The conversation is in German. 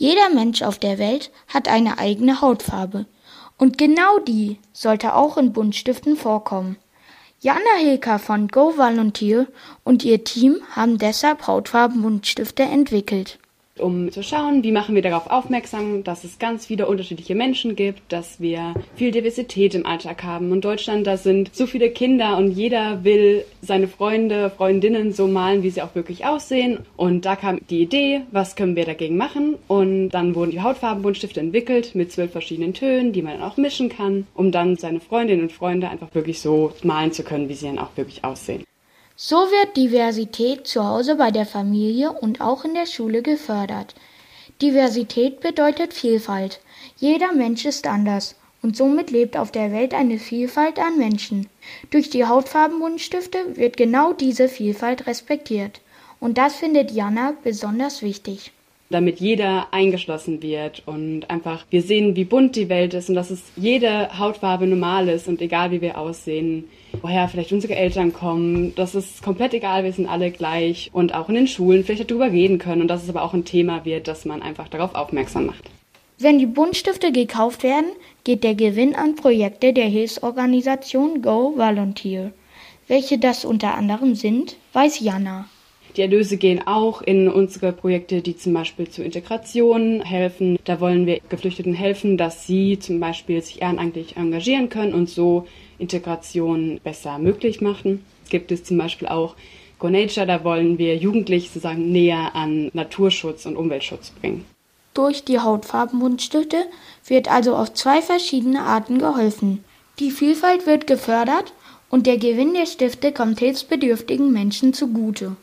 Jeder Mensch auf der Welt hat eine eigene Hautfarbe. Und genau die sollte auch in Buntstiften vorkommen. Jana Hilker von Go Volunteer und ihr Team haben deshalb Hautfarbenbuntstifte entwickelt um zu schauen, wie machen wir darauf aufmerksam, dass es ganz viele unterschiedliche Menschen gibt, dass wir viel Diversität im Alltag haben. Und Deutschland, da sind so viele Kinder und jeder will seine Freunde, Freundinnen so malen, wie sie auch wirklich aussehen. Und da kam die Idee, was können wir dagegen machen? Und dann wurden die Hautfarbenbuntstifte entwickelt mit zwölf verschiedenen Tönen, die man dann auch mischen kann, um dann seine Freundinnen und Freunde einfach wirklich so malen zu können, wie sie dann auch wirklich aussehen. So wird Diversität zu Hause bei der Familie und auch in der Schule gefördert. Diversität bedeutet Vielfalt. Jeder Mensch ist anders und somit lebt auf der Welt eine Vielfalt an Menschen. Durch die Hautfarbenbuntstifte wird genau diese Vielfalt respektiert. Und das findet Jana besonders wichtig damit jeder eingeschlossen wird und einfach wir sehen, wie bunt die Welt ist und dass es jede Hautfarbe normal ist und egal wie wir aussehen, woher vielleicht unsere Eltern kommen, das ist komplett egal, wir sind alle gleich und auch in den Schulen vielleicht darüber reden können und dass es aber auch ein Thema wird, dass man einfach darauf aufmerksam macht. Wenn die Buntstifte gekauft werden, geht der Gewinn an Projekte der Hilfsorganisation Go Volunteer. Welche das unter anderem sind, weiß Jana. Die Erlöse gehen auch in unsere Projekte, die zum Beispiel zur Integration helfen. Da wollen wir Geflüchteten helfen, dass sie zum Beispiel sich ehrenamtlich engagieren können und so Integration besser möglich machen. Gibt es zum Beispiel auch Go Nature, da wollen wir Jugendliche sozusagen näher an Naturschutz und Umweltschutz bringen. Durch die Hautfarbenbuntstifte wird also auf zwei verschiedene Arten geholfen. Die Vielfalt wird gefördert und der Gewinn der Stifte kommt hilfsbedürftigen Menschen zugute.